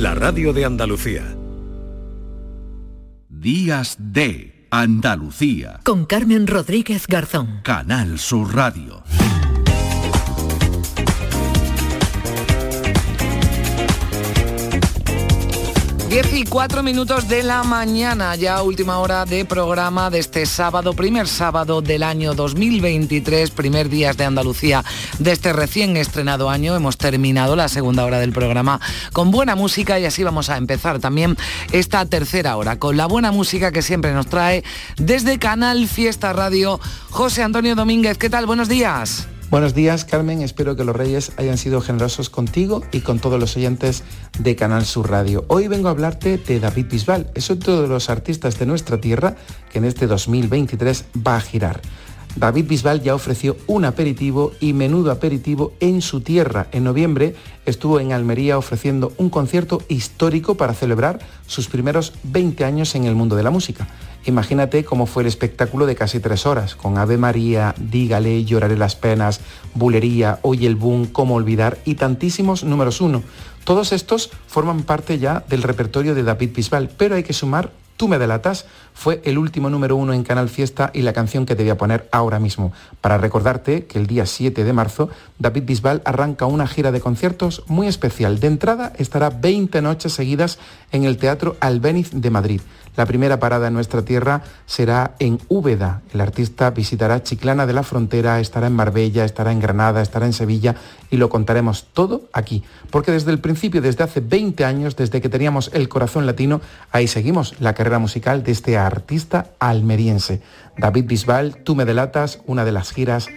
la radio de Andalucía. Días de Andalucía. Con Carmen Rodríguez Garzón. Canal Sur Radio. 14 minutos de la mañana, ya última hora de programa de este sábado, primer sábado del año 2023, primer días de Andalucía de este recién estrenado año. Hemos terminado la segunda hora del programa con buena música y así vamos a empezar también esta tercera hora con la buena música que siempre nos trae desde Canal Fiesta Radio José Antonio Domínguez. ¿Qué tal? Buenos días. Buenos días, Carmen. Espero que los Reyes hayan sido generosos contigo y con todos los oyentes de Canal Sur Radio. Hoy vengo a hablarte de David Bisbal. Es otro de los artistas de nuestra tierra que en este 2023 va a girar. David Bisbal ya ofreció un aperitivo y menudo aperitivo en su tierra. En noviembre estuvo en Almería ofreciendo un concierto histórico para celebrar sus primeros 20 años en el mundo de la música. Imagínate cómo fue el espectáculo de casi tres horas, con Ave María, Dígale, Lloraré las penas, Bulería, Oye el Boom, Cómo olvidar y tantísimos números uno. Todos estos forman parte ya del repertorio de David Bisbal, pero hay que sumar Tú me delatas fue el último número uno en Canal Fiesta y la canción que te voy a poner ahora mismo, para recordarte que el día 7 de marzo David Bisbal arranca una gira de conciertos muy especial. De entrada estará 20 noches seguidas en el Teatro Albéniz de Madrid. La primera parada en nuestra tierra será en Úbeda. El artista visitará Chiclana de la Frontera, estará en Marbella, estará en Granada, estará en Sevilla y lo contaremos todo aquí. Porque desde el principio, desde hace 20 años, desde que teníamos el corazón latino, ahí seguimos la carrera musical de este artista almeriense. David Bisbal, Tú me delatas, una de las giras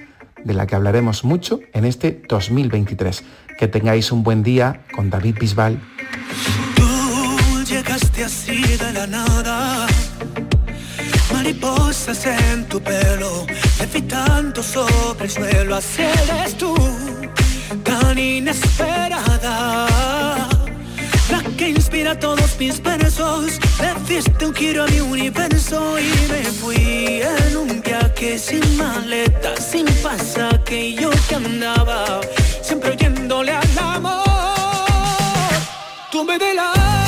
de la que hablaremos mucho en este 2023. Que tengáis un buen día con David Bisbal así de la nada. Mariposas en tu pelo, levitando sobre el suelo. Así eres tú, tan inesperada. La que inspira todos mis versos. Le diste un giro a mi universo y me fui en un viaje sin maleta, sin pasaje. Yo que andaba, siempre oyéndole al amor. Tú me la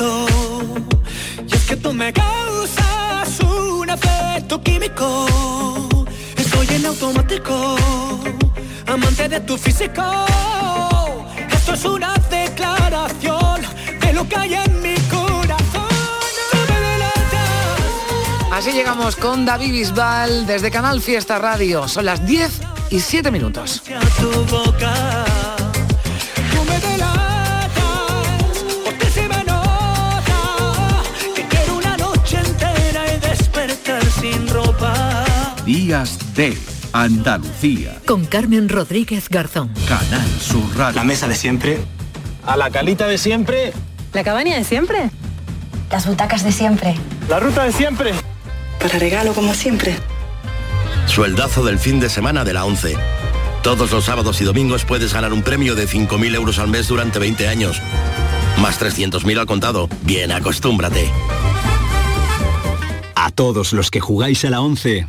Y es que tú me causas un efecto químico. Estoy en automático, amante de tu físico. Esto es una declaración de lo que hay en mi corazón. Así llegamos con David Bisbal desde Canal Fiesta Radio. Son las 10 y 7 minutos. Días de Andalucía. Con Carmen Rodríguez Garzón. Canal Sur Radio. La mesa de siempre. A la calita de siempre. La cabaña de siempre. Las butacas de siempre. La ruta de siempre. Para regalo como siempre. Sueldazo del fin de semana de la 11. Todos los sábados y domingos puedes ganar un premio de 5.000 euros al mes durante 20 años. Más 300.000 al contado. Bien, acostúmbrate. A todos los que jugáis a la 11.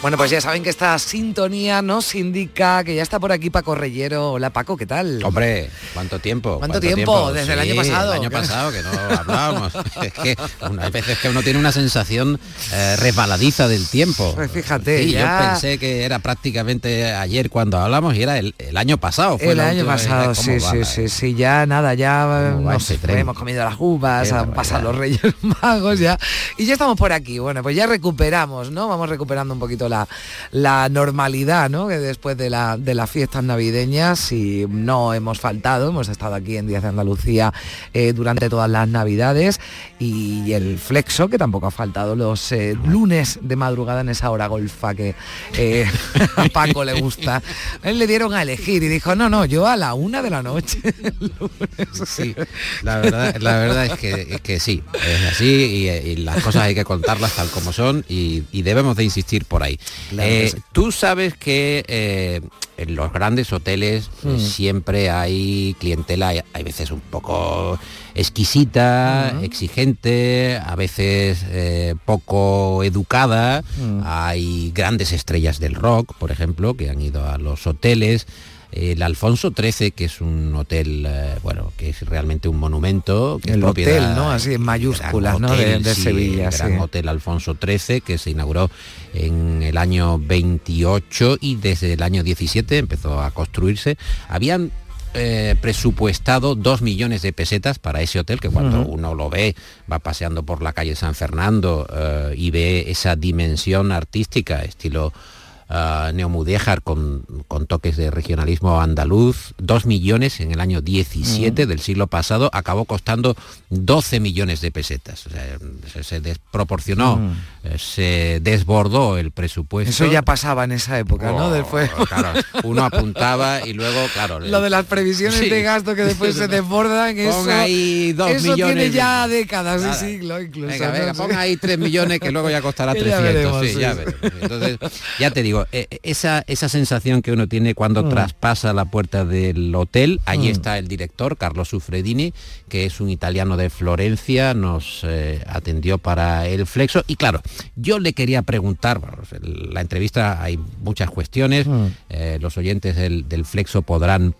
Bueno, pues ya saben que esta sintonía nos indica que ya está por aquí Paco Reyero. Hola Paco, ¿qué tal? Hombre, ¿cuánto tiempo? ¿Cuánto, tiempo? Desde el año pasado. El año pasado que no hablábamos. es que hay veces que uno tiene una sensación eh, resbaladiza del tiempo. Pues fíjate, yo pensé que era prácticamente ayer cuando hablamos y era el, año pasado. Fue el año pasado, sí, sí, sí, sí, ya nada, ya este hemos comido las uvas, han pasado los Reyes Magos ya y ya estamos por aquí. Bueno, pues ya recuperamos, ¿no? Vamos recuperando un poquito la, normalidad, ¿no? Que después de, la, de las fiestas navideñas y no hemos faltado, hemos estado aquí en Díaz de Andalucía eh, durante todas las navidades y el flexo, que tampoco ha faltado los eh, lunes de madrugada en esa hora golfa que eh, a Paco le gusta. él le dieron a elegir y dijo, no, no, yo a la una de la noche. sí, la verdad, es, que sí, es así y, las cosas hay que contarlas tal como son y, debemos de insistir por ahí. Eh, tú sabes que eh, en los grandes hoteles eh, mm. siempre hay clientela, hay, veces un poco exquisita, mm. exigente, a veces poco educada. Mm. Hay grandes estrellas del rock, por ejemplo, que han ido a los hoteles el Alfonso XIII, que es un hotel, eh, bueno, que es realmente un monumento. el hotel, ¿no? Así en mayúsculas, ¿no? de, Sevilla. El Gran Hotel Alfonso XIII, que se inauguró en el año 28 y desde el año 17 empezó a construirse. Habían eh, presupuestado dos millones de pesetas para ese hotel, que cuando uno lo ve, va paseando por la calle San Fernando eh, y ve esa dimensión artística, estilo uh, Neomudéjar con, con, toques de regionalismo andaluz, dos millones en el año 17 del siglo pasado, acabó costando 12 millones de pesetas. se, desproporcionó, eh, se desbordó el presupuesto. Eso ya pasaba en esa época, ¿no? Oh, después... uno apuntaba y luego, claro... Lo de las previsiones de gasto que después se desbordan, eso, ahí dos eso tiene ya décadas de siglo incluso. Venga, venga, ponga ahí 3 millones que luego ya costará 300. sí, ya Entonces, ya te digo, eh, esa, esa sensación que uno tiene cuando mm. traspasa la puerta del hotel, allí mm. está el director, Carlos Sufredini, que es un italiano de Florencia, nos eh, atendió para el flexo. Y claro, yo le quería preguntar, la entrevista hay muchas cuestiones, mm. eh, los oyentes del, flexo podrán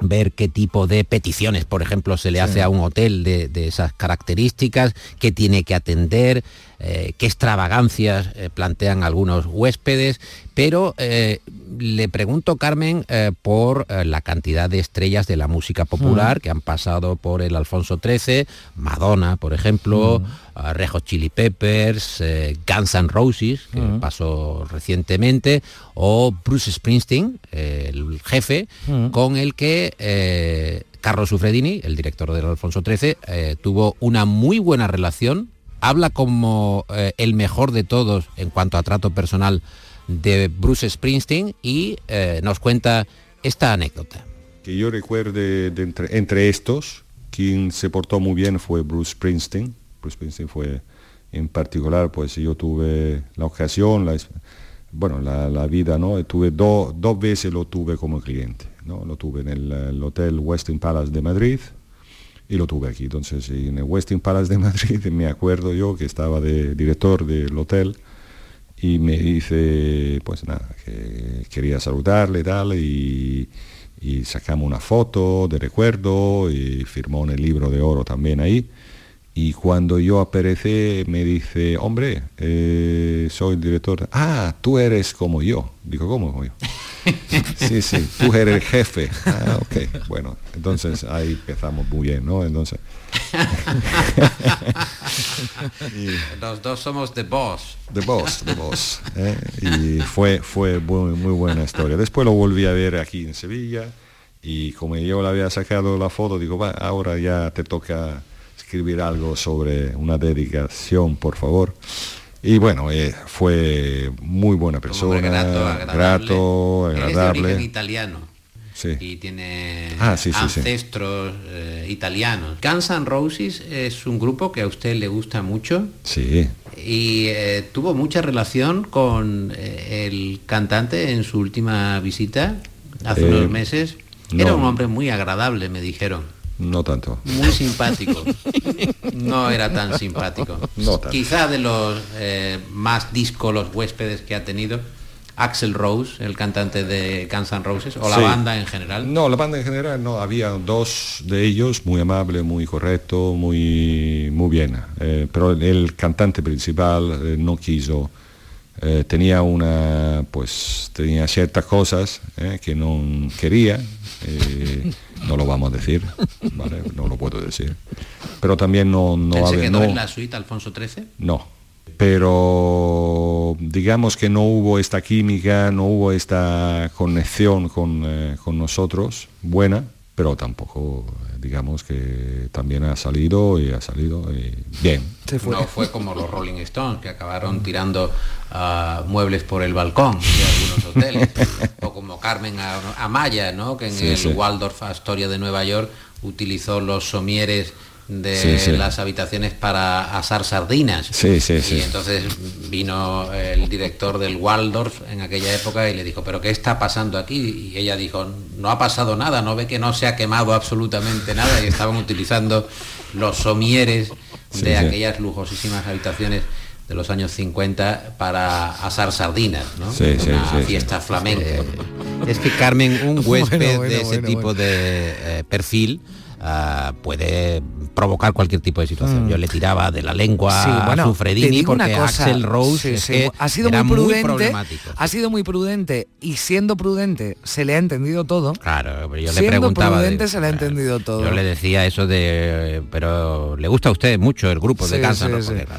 ver qué tipo de peticiones, por ejemplo, se le hace a un hotel de, de, esas características, qué tiene que atender, eh, qué extravagancias eh, plantean algunos huéspedes, pero eh, le pregunto, Carmen, por la cantidad de estrellas de la música popular mm. que han pasado por el Alfonso XIII, Madonna, por ejemplo, mm. Rejo Chili Peppers, Guns N' Roses, que mm. pasó recientemente, o Bruce Springsteen, el jefe, con el que Carlos Sufredini, el director del Alfonso XIII, tuvo una muy buena relación habla como eh, el mejor de todos en cuanto a trato personal de Bruce Springsteen y eh, nos cuenta esta anécdota. Que yo recuerde entre, estos, quien se portó muy bien fue Bruce Springsteen. Bruce Springsteen fue en particular, pues yo tuve la ocasión, la, bueno, la, vida, ¿no? Tuve dos veces lo tuve como cliente, ¿no? Lo tuve en el Hotel Westin Palace de Madrid, y lo tuve aquí. Entonces, en el Westin Palace de Madrid, me acuerdo yo que estaba de director del hotel y me dice, pues nada, que quería saludarle tal, y, sacamos una foto de recuerdo y firmó en el libro de oro también ahí. Y cuando yo aparecí me dice, hombre, eh, soy el director. Ah, tú eres como yo. Digo, ¿cómo como yo? Sí, sí, tú eres el jefe. Ah, ok, bueno, entonces ahí empezamos muy bien, ¿no? Entonces... Los dos somos the boss. The boss, the boss. ¿eh? Y fue, fue muy, muy buena historia. Después lo volví a ver aquí en Sevilla y como yo le había sacado la foto, digo, va, ahora ya te toca escribir algo sobre una dedicación, por favor. Y bueno, eh, fue muy buena persona, grato, agradable. Grato, agradable. Es italiano. Sí. Y tiene ah, ancestros eh, italianos. Guns N' Roses es un grupo que a usted le gusta mucho. Sí. Y eh, tuvo mucha relación con el cantante en su última visita hace unos meses. Era un hombre muy agradable, me dijeron. No tanto. Muy simpático. No era tan simpático. No Quizá de los eh, más discos, los huéspedes que ha tenido, Axel Rose, el cantante de Guns N' Roses, o la banda en general. No, la banda en general no, había dos de ellos, muy amable, muy correcto, muy, muy bien. Eh, pero el cantante principal eh, no quiso tenía una pues tenía ciertas cosas que no quería no lo vamos a decir no lo puedo decir. Pero también no no ¿Se quedó en la suite Alfonso XIII? no. Pero digamos que no hubo esta química no hubo esta conexión con, con nosotros buena pero tampoco digamos que también ha salido y ha salido bien. fue. No fue como los Rolling Stones que acabaron tirando uh, muebles por el balcón de algunos hoteles, o como Carmen Amaya, ¿no? que en el Waldorf Astoria de Nueva York utilizó los somieres de las habitaciones para asar sardinas. Sí, sí, y entonces vino el director del Waldorf en aquella época y le dijo, pero ¿qué está pasando aquí? Y ella dijo, no ha pasado nada, no ve que no se ha quemado absolutamente nada y estaban utilizando los somieres de aquellas lujosísimas habitaciones de los años 50 para asar sardinas, ¿no? Sí, Una fiesta flamenca. Es que Carmen, un huésped de ese tipo de eh, perfil, Ah, puede provocar cualquier tipo de situación. Mm. Yo le tiraba de la lengua a su Fredini porque Axel Rose ha sido muy prudente, ha sido muy prudente y siendo prudente se le ha entendido todo. Claro, yo le preguntaba prudente se le ha entendido todo. Yo le decía eso de pero le gusta a usted mucho el grupo de Kansas,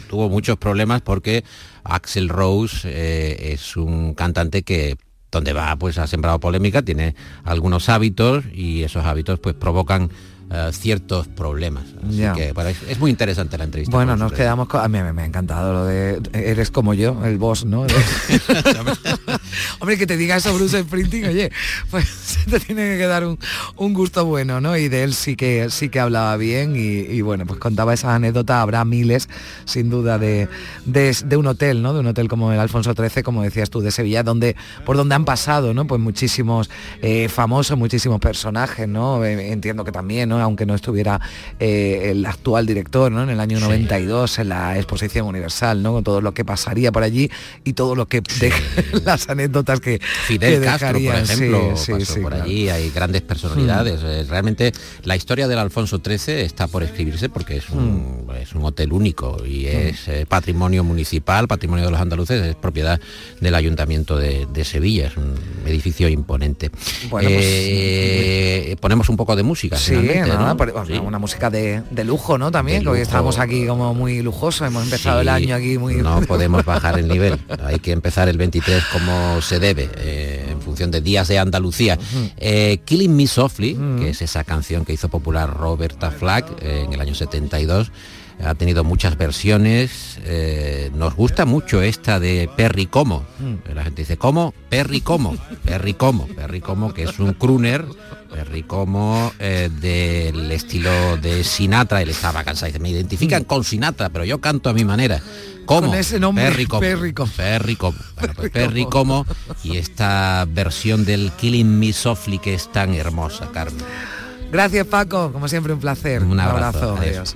tuvo muchos problemas porque Axel Rose eh, es un cantante que donde va pues ha sembrado polémica, tiene algunos hábitos y esos hábitos pues provocan eh, ciertos problemas. Así que es, muy interesante la entrevista. Bueno, nos quedamos con... A mí me, ha encantado lo de... Eres como yo, el boss, ¿no? Hombre, que te diga eso Bruce Sprinting, oye, pues te tiene que quedar un, gusto bueno, ¿no? Y de él sí que sí que hablaba bien y, bueno, pues contaba esa anécdota, habrá miles, sin duda, de, de, un hotel, ¿no? De un hotel como el Alfonso XIII, como decías tú, de Sevilla, donde, por donde han pasado, ¿no? Pues muchísimos eh, famosos, muchísimos personajes, ¿no? Eh, entiendo que también, ¿no? Aunque no estuviera eh, el actual director, ¿no? En el año 92, en la exposición universal, ¿no? Con todo lo que pasaría por allí y todo lo que las anécdotas que Fidel Castro, por ejemplo, pasó por allí, hay grandes personalidades. Mm. Realmente la historia del Alfonso XIII está por escribirse porque es un, mm. es un hotel único y mm. es eh, patrimonio municipal, patrimonio de los andaluces, es propiedad del Ayuntamiento de, Sevilla, es un edificio imponente. Pues, eh, ponemos un poco de música. Sí, una música de, lujo, ¿no? También, hoy estamos aquí como muy lujosos, hemos empezado el año aquí muy... No podemos bajar el nivel, hay que empezar el 23 como se debe, eh, en función de días de Andalucía. Eh, Killing Me Softly, que es esa canción que hizo popular Roberta Flack eh, en el año 72, ha tenido muchas versiones. nos gusta mucho esta de Perry Como. La gente dice, ¿cómo? Perry Como. Perry Como. Perry Como, que es un crooner Perry Como eh, del estilo de Sinatra, él estaba cansado, dice, me identifican con Sinatra, pero yo canto a mi manera. ¿Cómo? Con ese nombre, Perry Como. Perry Como. Perry Como. y esta versión del Killing Me Softly que es tan hermosa, Carmen. Gracias Paco, como siempre un placer. Un abrazo. Adiós.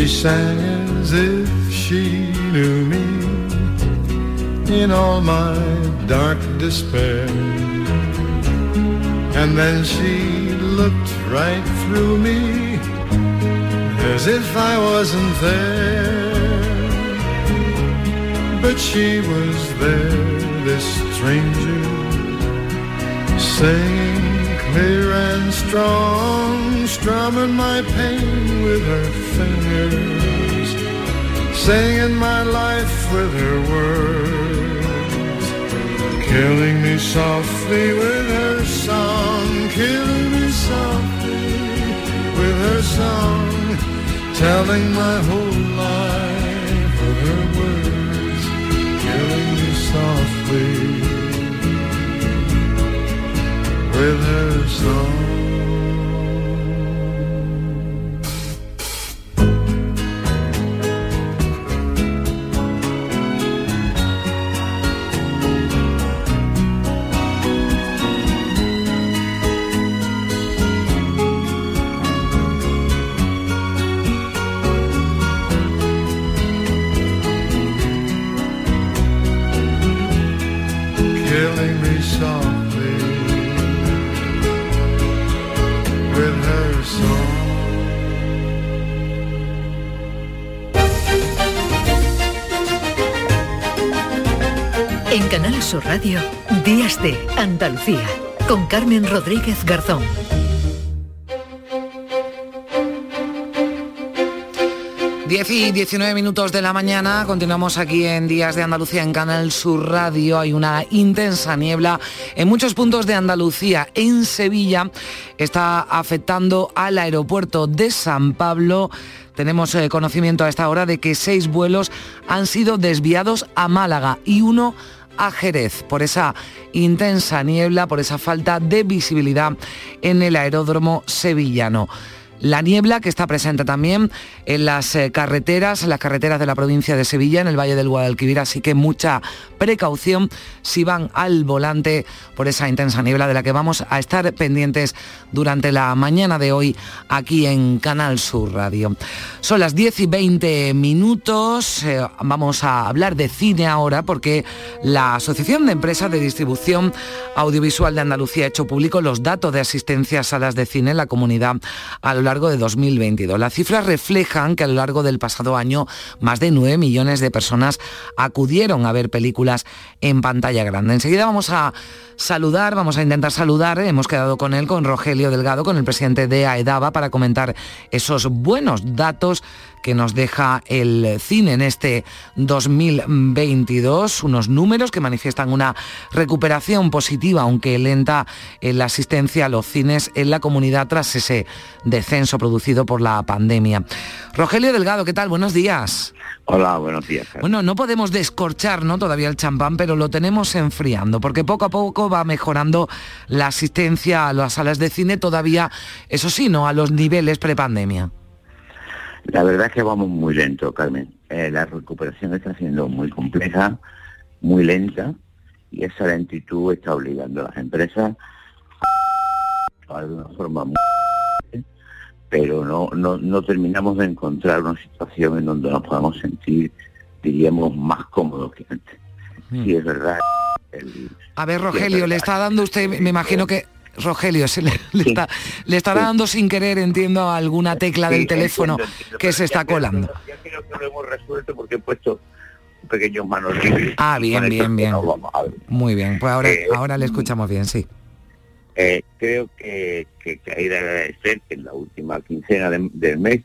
She sang as if she knew me in all my dark despair. And then she looked right through me as if I wasn't there. But she was there, this stranger, singing clear and strong, strumming my pain with her fingers, singing my life with her words, killing me softly with her song, killing me softly with her song, telling my whole life of her words, killing me softly with her song. Radio, Días de Andalucía, con Carmen Rodríguez Garzón. 10 y 19 minutos de la mañana, continuamos aquí en Días de Andalucía en Canal Sur Radio. Hay una intensa niebla en muchos puntos de Andalucía. En Sevilla está afectando al aeropuerto de San Pablo. Tenemos eh, conocimiento a esta hora de que seis vuelos han sido desviados a Málaga y uno Jerez por esa intensa niebla, por esa falta de visibilidad en el aeródromo sevillano la niebla que está presente también en las eh, carreteras, en las carreteras de la provincia de Sevilla, en el Valle del Guadalquivir, así que mucha precaución si van al volante por esa intensa niebla de la que vamos a estar pendientes durante la mañana de hoy aquí en Canal Sur Radio. Son las 10 y 20 minutos, eh, vamos a hablar de cine ahora porque la Asociación de Empresas de Distribución Audiovisual de Andalucía ha hecho público los datos de asistencia a salas de cine en la comunidad largo de 2022. Las cifras reflejan que a lo largo del pasado año más de 9 millones de personas acudieron a ver películas en pantalla grande. Enseguida vamos a saludar, vamos a intentar saludar, hemos quedado con él, con Rogelio Delgado, con el presidente de AEDAVA, para comentar esos buenos datos que nos deja el cine en este 2022, unos números que manifiestan una recuperación positiva, aunque lenta, en la asistencia a los cines en la comunidad tras ese descenso producido por la pandemia. Rogelio Delgado, ¿qué tal? Buenos días. Hola, buenos días. Bueno, no podemos descorchar ¿no? todavía el champán, pero lo tenemos enfriando, porque poco a poco va mejorando la asistencia a las salas de cine, todavía, eso sí, no a los niveles prepandemia. La verdad es que vamos muy lento, Carmen. Eh, la recuperación está siendo muy compleja, muy lenta, y esa lentitud está obligando a las empresas a de una forma muy pero no, no, no terminamos de encontrar una situación en donde nos podamos sentir, diríamos, más cómodos que antes. Sí, es verdad. a ver, Rogelio, le está dando usted, me imagino que Rogelio, se le, está, le estará dando sin querer, entiendo, alguna tecla del teléfono que se está colando. Ya creo que lo hemos resuelto porque he puesto un pequeño manos libres. Ah, bien, bien, bien. Muy bien, pues ahora, ahora le escuchamos bien, sí. Eh, creo que, que, que, hay de agradecer que en la última quincena del mes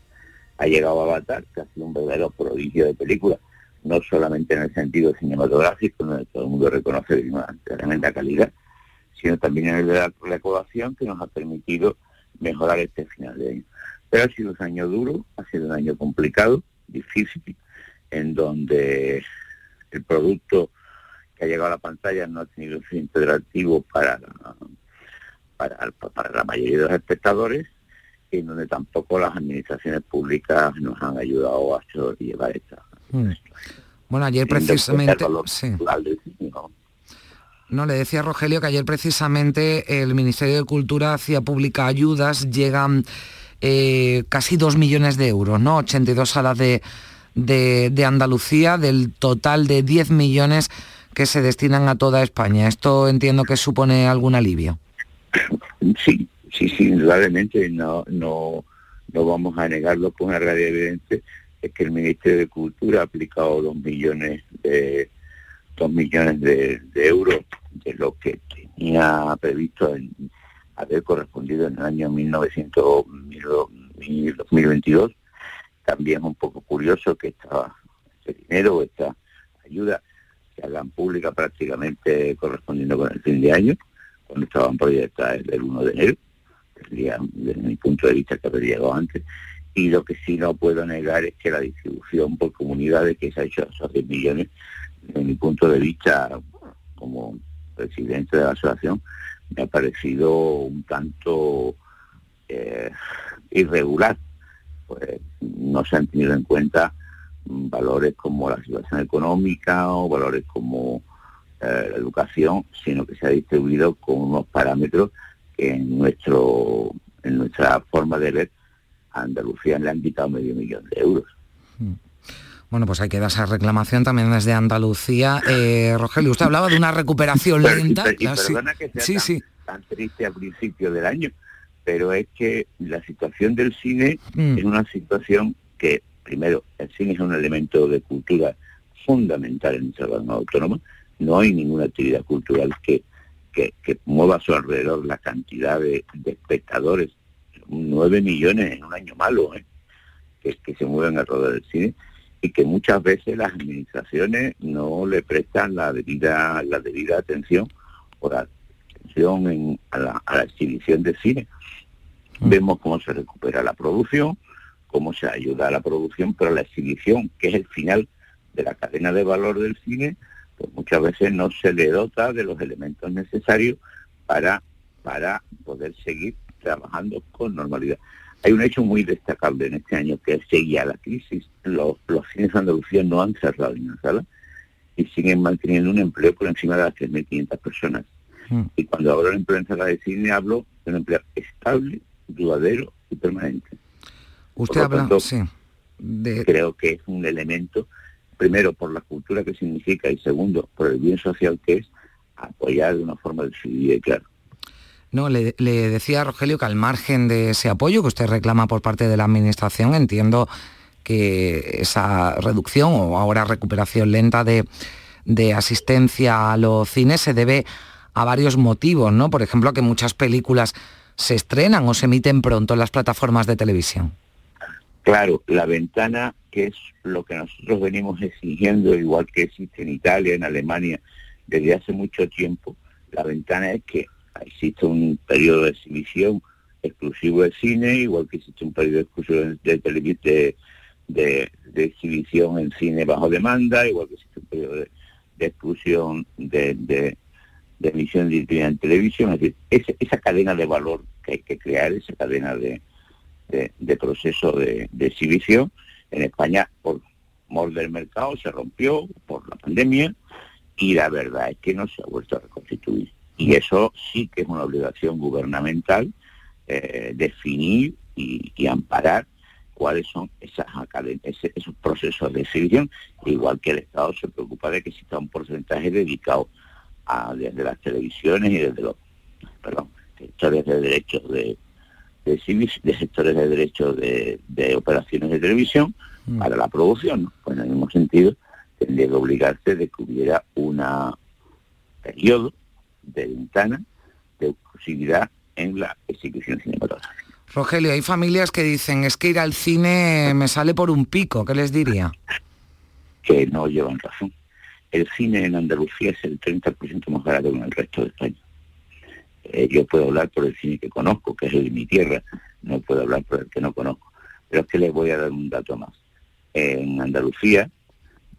ha llegado a Avatar, que ha sido un verdadero prodigio de película, no solamente en el sentido cinematográfico, donde todo el mundo reconoce de una tremenda calidad, sino también en el de la recaudación que nos ha permitido mejorar este final de año. Pero ha sido un año duro, ha sido un año complicado, difícil, en donde el producto que ha llegado a la pantalla no ha tenido un fin integrativo para para, para la mayoría de los espectadores y en donde tampoco las administraciones públicas nos han ayudado a llevar esta. Mm. Bueno, ayer precisamente... No, le decía Rogelio que ayer precisamente el Ministerio de Cultura hacía pública ayudas, llegan eh, casi dos millones de euros, ¿no? 82 salas de, de, Andalucía, del total de 10 millones que se destinan a toda España. Esto entiendo que supone algún alivio. Sí, sí, sí, indudablemente no, no, no vamos a negarlo con una realidad evidente, es que el Ministerio de Cultura ha aplicado dos millones de dos millones de, euros de lo que tenía previsto haber correspondido en el año 1900, 2022. También es un poco curioso que esta, este dinero, esta ayuda, se hagan pública prácticamente correspondiendo con el fin de año cuando estaban proyectadas el 1 de enero, desde mi punto de vista que habría llegado antes, Y lo que sí no puedo negar es que la distribución por comunidades que se ha hecho a esos 10 millones, desde mi punto de vista como presidente de la asociación, me ha parecido un tanto eh, irregular. Pues no se han tenido en cuenta valores como la situación económica o valores como eh, la educación, sino que se ha distribuido con unos parámetros que en nuestro en nuestra forma de ver a Andalucía le han quitado medio millón de euros. Mm. Bueno, pues hay que dar esa reclamación también desde Andalucía. Eh, Rogelio, usted hablaba de una recuperación lenta. Y, perdona que sea sí, tan, sí. tan triste al principio del año, pero es que la situación del cine Mm. es una situación que, primero, el cine es un elemento de cultura fundamental en nuestra zona autónoma. No hay ninguna actividad cultural que, que, que mueva a su alrededor la cantidad de, de espectadores, nueve millones en un año malo, ¿eh? que, que se mueven alrededor del cine y que muchas veces las administraciones no le prestan la debida la debida atención o la atención en- a, la, a la exhibición de cine. Vemos cómo se recupera la producción, cómo se ayuda a la producción, pero la exhibición, que es el final de la cadena de valor del cine, pues muchas veces no se le dota de los elementos necesarios para, para poder seguir trabajando con normalidad. Hay un hecho muy destacable en este año que seguía la crisis. Los, los cines de Andalucía no han cerrado una sala y siguen manteniendo un empleo por encima de las 3.500 personas. Mm. Y cuando hablo de empleo en sala de cine hablo de un empleo estable, duradero y permanente. Usted habla, tanto, sí, de, Creo que es un elemento, primero por la cultura que significa y segundo por el bien social que es, apoyar de una forma decidida y clara. No, le, decía a Rogelio que al margen de ese apoyo que usted reclama por parte de la Administración, entiendo que esa reducción o ahora recuperación lenta de, de asistencia a los cines se debe a varios motivos, ¿no? Por ejemplo, a que muchas películas se estrenan o se emiten pronto en las plataformas de televisión. Claro, la ventana, que es lo que nosotros venimos exigiendo, igual que existe en Italia, en Alemania, desde hace mucho tiempo, la ventana es que existe un periodo de exhibición exclusivo de cine, igual que existe un periodo exclusivo de, de, de, de- exhibición en cine bajo demanda, igual que existe un periodo de, exclusión de, emisión de en televisión. Es decir, esa, cadena de valor que hay que crear, esa cadena de, proceso de, de exhibición, en España por mor del mercado se rompió por la pandemia y la verdad es que no se ha vuelto a reconstituir. Y eso sí que es una obligación gubernamental eh, definir y, y amparar cuáles son esas ese- esos procesos de exhibición, igual que el Estado se preocupa de que exista un porcentaje dedicado a, desde las televisiones y desde los perdón, sectores de derechos de, de, de sectores de derechos de, de operaciones de televisión para la producción. ¿no? Pues en el mismo sentido, tendría que obligarse de que hubiera una periodo de ventana de exclusividad en la exhibición cinematográfica. Rogelio, hay familias que dicen, es que ir al cine me sale por un pico, ¿qué les diría? que no llevan razón. El cine en Andalucía es el 30% más barato que en el resto de España. Eh, yo puedo hablar por el cine que conozco, que es el de mi tierra, no puedo hablar por el que no conozco. Pero es que les voy a dar un dato más. En Andalucía,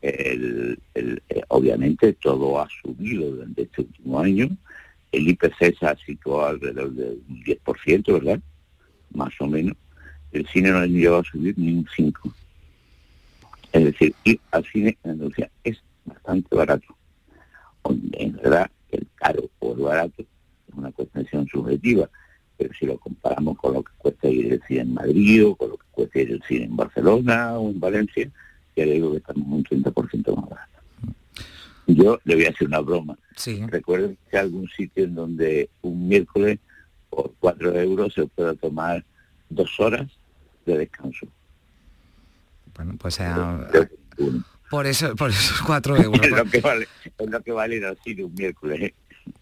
el- eh, obviamente todo ha subido durante este último año. El IPC se ha situado alrededor del 10%, ¿verdad? Más o menos. El cine no ha llegado a subir ni un 5%. Es decir, ir al cine en Andalucía es bastante barato. En verdad el caro o el barato es una cuestión subjetiva, pero si lo comparamos con lo que cuesta ir al cine en Madrid o con lo que cuesta ir al cine en Barcelona o en Valencia, ya le digo que estamos un 30% más barato. Yo le voy a hacer una broma. Recuerden que hay algún sitio en donde un miércoles por 4 euros se pueda tomar dos horas de descanso. Bueno, pues eh, por eso, por esos cuatro euros. es, lo que vale, es lo que vale ir al cine un miércoles. ¿eh?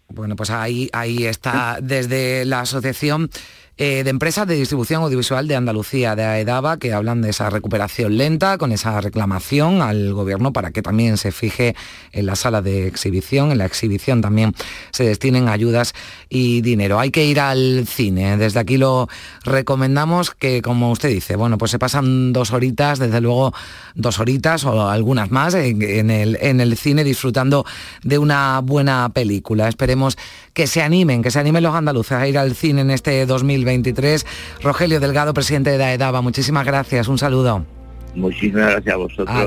Bueno, pues ahí, ahí está desde la asociación eh, de empresas de distribución audiovisual de Andalucía, de AEDABA, que hablan de esa recuperación lenta, con esa reclamación al gobierno para que también se fije en la sala de exhibición, en la exhibición también se destinen ayudas y dinero. Hay que ir al cine, desde aquí lo recomendamos que, como usted dice, bueno, pues se pasan dos horitas, desde luego dos horitas o algunas más en, el, en el cine disfrutando de una buena película. Esperemos que se animen, que se animen los andaluces a ir al cine en este 2023. Rogelio Delgado, presidente de AEDABA, muchísimas gracias, un saludo. Muchísimas gracias a vosotros.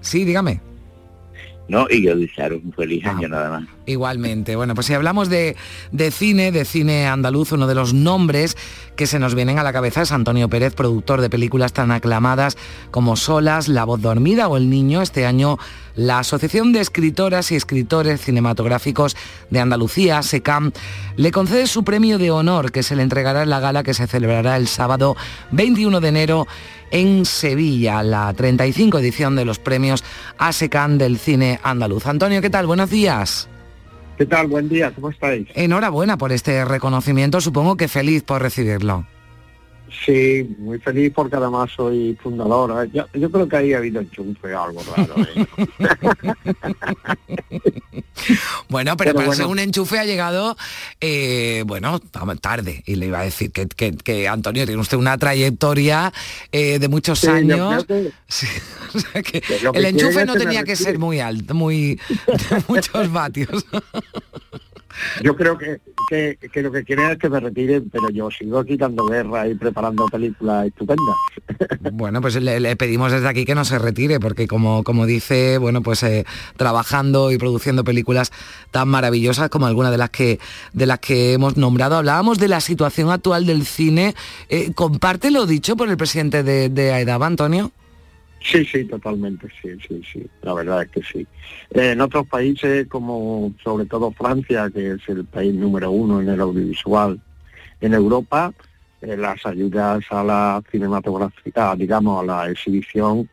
sí, dígame. No, y yo desearos un feliz año nada más. Igualmente. Bueno, pues si hablamos de, de, cine, de cine andaluz, uno de los nombres que se nos vienen a la cabeza es Antonio Pérez, productor de películas tan aclamadas como Solas, La voz dormida o El niño. Este año la Asociación de Escritoras y Escritores Cinematográficos de Andalucía, SECAM, le concede su premio de honor que se le entregará en la gala que se celebrará el sábado 21 de enero en Sevilla, la 35 edición de los premios ASECAN del cine andaluz. Antonio, ¿qué tal? Buenos días. ¿Qué tal? Buen día, ¿cómo estáis? Enhorabuena por este reconocimiento, supongo que feliz por recibirlo. Sí, muy feliz porque además soy fundadora. Yo, creo que ahí ha habido enchufe algo raro. ¿eh? bueno, pero, para ser un enchufe ha llegado, eh, bueno, tarde. Y le iba a decir que, que, Antonio tiene usted una trayectoria eh, de muchos años. el enchufe no tenía que ser muy alto, muy de muchos vatios. Yo creo que, que, lo que quieren es que me retiren, pero yo sigo aquí dando guerra y preparando películas estupendas. Bueno, pues le, pedimos desde aquí que no se retire, porque como, como dice, bueno, pues eh, trabajando y produciendo películas tan maravillosas como algunas de las que de las que hemos nombrado. Hablábamos de la situación actual del cine. Eh, ¿Comparte lo dicho por el presidente de, de AEDABA, Antonio? Sí, sí, totalmente, sí, sí, sí, la verdad es que sí. Eh, en otros países como sobre todo Francia, que es el país número uno en el audiovisual en Europa, eh, las ayudas a la cinematografía, digamos, a la exhibición,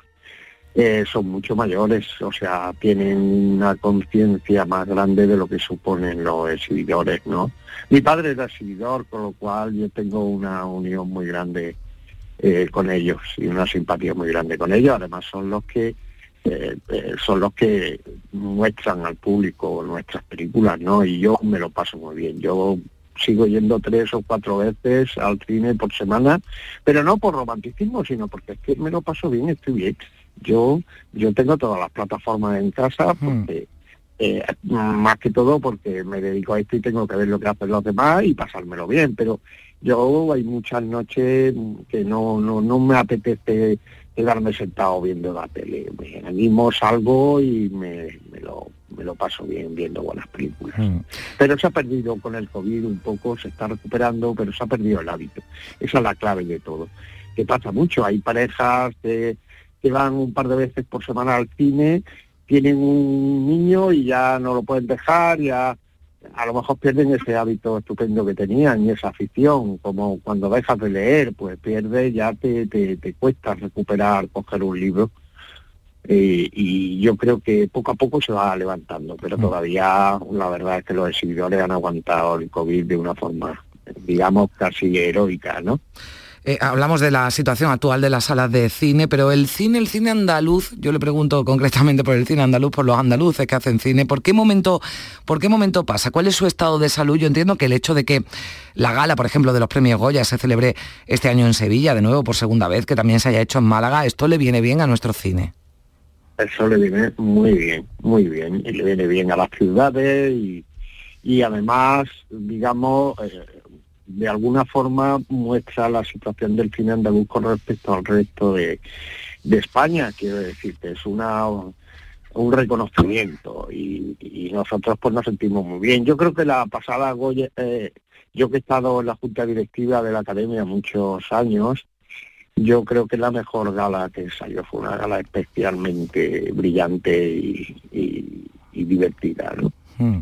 eh, son mucho mayores, o sea, tienen una conciencia más grande de lo que suponen los exhibidores, ¿no? Mi padre era exhibidor, con lo cual yo tengo una unión muy grande eh, con ellos y una simpatía muy grande con ellos. Además son los que eh, eh, son los que muestran al público nuestras películas, ¿no? Y yo me lo paso muy bien. Yo sigo yendo tres o cuatro veces al cine por semana, pero no por romanticismo, sino porque es que me lo paso bien, estoy bien. Yo, yo tengo todas las plataformas en casa porque más que todo porque me dedico a esto y tengo que ver lo que hacen los demás y pasármelo bien, pero yo hay muchas noches que no, no, no me apetece quedarme sentado viendo la tele. Me animo, salgo y me, me, lo, me lo paso bien viendo buenas películas. Mm. Pero se ha perdido con el COVID un poco, se está recuperando, pero se ha perdido el hábito. Esa es la clave de todo. Que pasa mucho, hay parejas que, que van un par de veces por semana al cine, tienen un niño y ya no lo pueden dejar, ya a lo mejor pierden ese hábito estupendo que tenían y esa afición, como cuando dejas de leer, pues pierdes, ya te, te, cuesta recuperar, coger un libro. Eh, y yo creo que poco a poco se va levantando, pero mm. todavía la verdad es que los exhibidores han aguantado el COVID de una forma, digamos, casi heroica, ¿no? Eh, hablamos de la situación actual de las salas de cine, pero el cine, el cine andaluz, yo le pregunto concretamente por el cine andaluz, por los andaluces que hacen cine, ¿por qué momento, por qué momento pasa? ¿Cuál es su estado de salud? Yo entiendo que el hecho de que la gala, por ejemplo, de los premios Goya se celebre este año en Sevilla, de nuevo por segunda vez, que también se haya hecho en Málaga, ¿esto le viene bien a nuestro cine? Eso le viene muy bien, muy bien, y le viene bien a las ciudades y, además, digamos, eh, de alguna forma muestra la situación del cine andaluz con respecto al resto de, España, quiero decir que es una un reconocimiento y, nosotros pues nos sentimos muy bien. Yo creo que la pasada Goya, eh, yo que he estado en la junta directiva de la academia muchos años, yo creo que la mejor gala que salió fue una gala especialmente brillante y, divertida. ¿no? Hmm.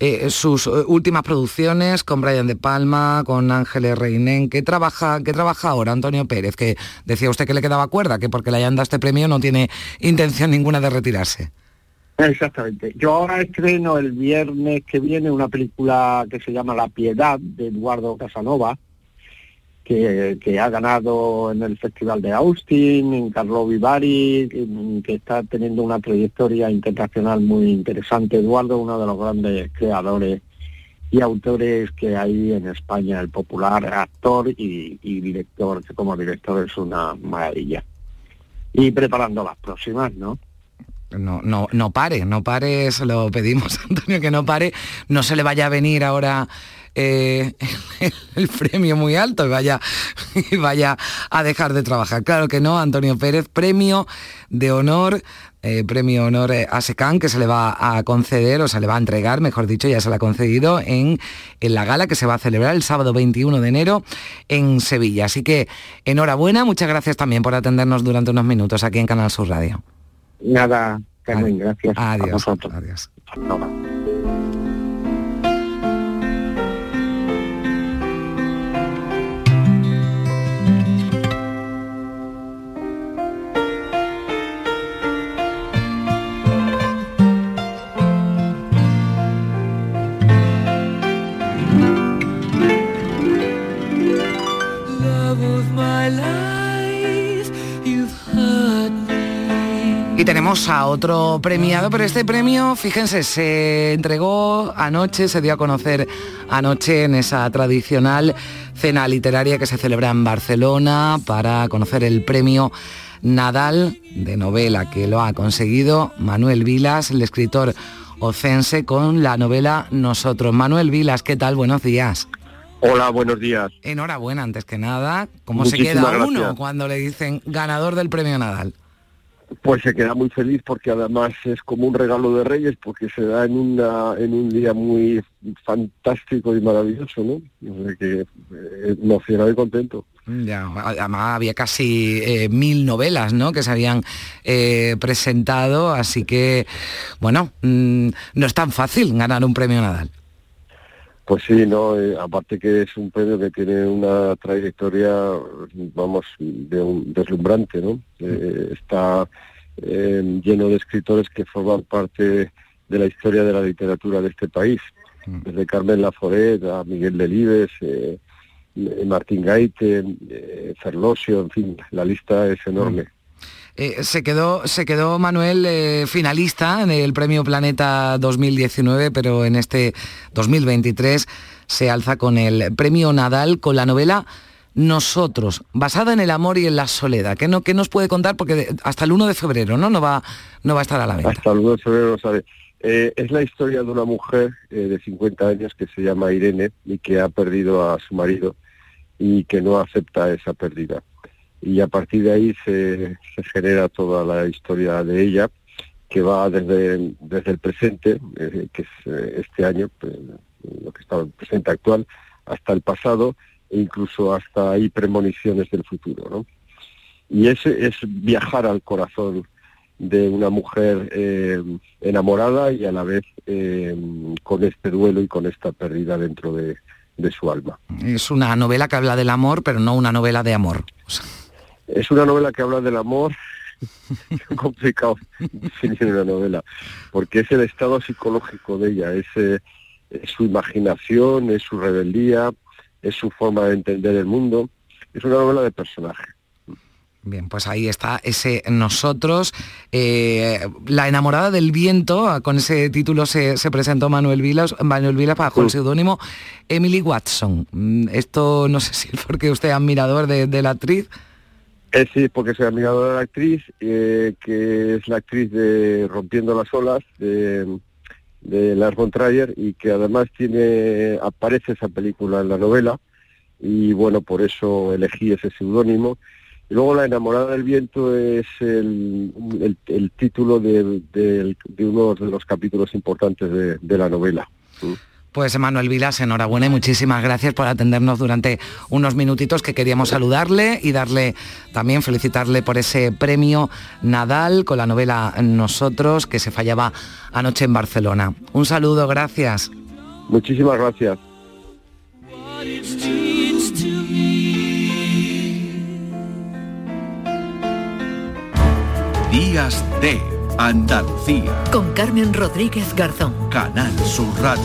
Eh, sus eh, últimas producciones con Brian De Palma, con Ángeles Reinen. ¿Qué trabaja, ¿Qué trabaja ahora Antonio Pérez? Que decía usted que le quedaba cuerda, que porque le hayan dado este premio no tiene intención ninguna de retirarse. Exactamente. Yo ahora estreno el viernes que viene una película que se llama La Piedad de Eduardo Casanova, que, ha ganado en el Festival de Austin, en Carlo Vivari, que, que está teniendo una trayectoria internacional muy interesante. Eduardo, uno de los grandes creadores y autores que hay en España, el popular actor y, y director, que como director es una maravilla. Y preparando las próximas, ¿no? no, no, no pare, no pare, se lo pedimos, Antonio, que no pare, no se le vaya a venir ahora eh, el premio muy alto y vaya, y vaya a dejar de trabajar. Claro que no, Antonio Pérez, premio de honor, eh, premio honor eh, a SECAN que se le va a conceder o se le va a entregar, mejor dicho, ya se le ha concedido en, en la gala que se va a celebrar el sábado 21 de enero en Sevilla. Así que enhorabuena, muchas gracias también por atendernos durante unos minutos aquí en Canal Sur Radio. Nada, Carmen, gracias. Adiós. A vosotros. Adiós. No, no. Y tenemos a otro premiado, pero este premio, fíjense, se entregó anoche, se dio a conocer anoche en esa tradicional cena literaria que se celebra en Barcelona para conocer el premio Nadal de novela que lo ha conseguido Manuel Vilas, el escritor ocense, con la novela Nosotros. Manuel Vilas, ¿qué tal? Buenos días. Hola, buenos días. Enhorabuena, antes que nada. ¿Cómo se queda uno gracias. cuando le dicen ganador del premio Nadal? Pues se queda muy feliz porque además es como un regalo de Reyes porque se da en en un día muy fantástico y maravilloso, ¿no? O sea que eh, emocionado contento. Ya, además había casi eh, mil novelas ¿no? que se habían eh, presentado, así que, bueno, mm, no es tan fácil ganar un premio Nadal. Pues sí, no, Eh, aparte que es un premio que tiene una trayectoria, vamos, de un deslumbrante, ¿no? Eh, está eh, lleno de escritores que forman parte de la historia de la literatura de este país, desde Carmen Laforet a Miguel Delibes, Martín Gaite, Ferlosio, en fin, la lista es enorme. Eh, se, quedó, se quedó Manuel eh, finalista en el Premio Planeta 2019, pero en este 2023 se alza con el Premio Nadal con la novela Nosotros, basada en el amor y en la soledad. ¿Qué, no, qué nos puede contar? Porque hasta el 1 de febrero ¿no? No, va, no va a estar a la venta. Hasta el 1 de febrero no sabe. Eh, es la historia de una mujer de 50 años que se llama Irene y que ha perdido a su marido y que no acepta esa pérdida. Y a partir de ahí se, genera toda la historia de ella, que va desde, desde el presente, eh, que es eh, este año, pues, lo que está el presente actual, hasta el pasado e incluso hasta hay premoniciones del futuro. ¿no? Y ese es viajar al corazón de una mujer eh, enamorada y a la vez eh, con este duelo y con esta pérdida dentro de, de su alma. Es una novela que habla del amor, pero no una novela de amor. Es una novela que habla del amor, complicado definir una novela, porque es el estado psicológico de ella, es, eh, es su imaginación, es su rebeldía, es su forma de entender el mundo, es una novela de personaje. Bien, pues ahí está ese Nosotros. Eh, la enamorada del viento, ah, con ese título se, se presentó Manuel Vilas, Manuel Vilas bajo el seudónimo Emily Watson. Mm, Esto no sé si es porque usted es admirador de, de la actriz. Eh, sí, porque soy amigo de la actriz, eh, que es la actriz de Rompiendo las olas, de, de Lars von Trier, y que además tiene aparece esa película en la novela, y bueno, por eso elegí ese seudónimo. Y luego La enamorada del viento es el, el- título de, de- uno de los capítulos importantes de, de la novela. Pues Manuel Vilas, enhorabuena y muchísimas gracias por atendernos durante unos minutitos que queríamos saludarle y darle también felicitarle por ese premio Nadal con la novela Nosotros que se fallaba anoche en Barcelona. Un saludo, gracias. Muchísimas gracias. Días de Andalucía. Con Carmen Rodríguez Garzón. Canal Sur Radio.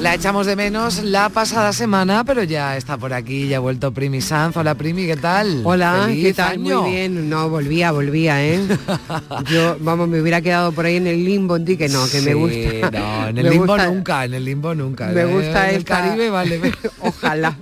La echamos de menos la pasada semana, pero ya está por aquí, ya ha vuelto Primi Sanz. Hola Primi, ¿qué tal? Hola, Feliz ¿qué tal? año. Muy bien. No, volvía, volvía, ¿eh? Yo, vamos, me hubiera quedado por ahí en el limbo, di que no, que me gusta. No, en el limbo gusta- nunca, en el limbo nunca. Me Eh, gusta en el esta- Caribe, vale. Ojalá.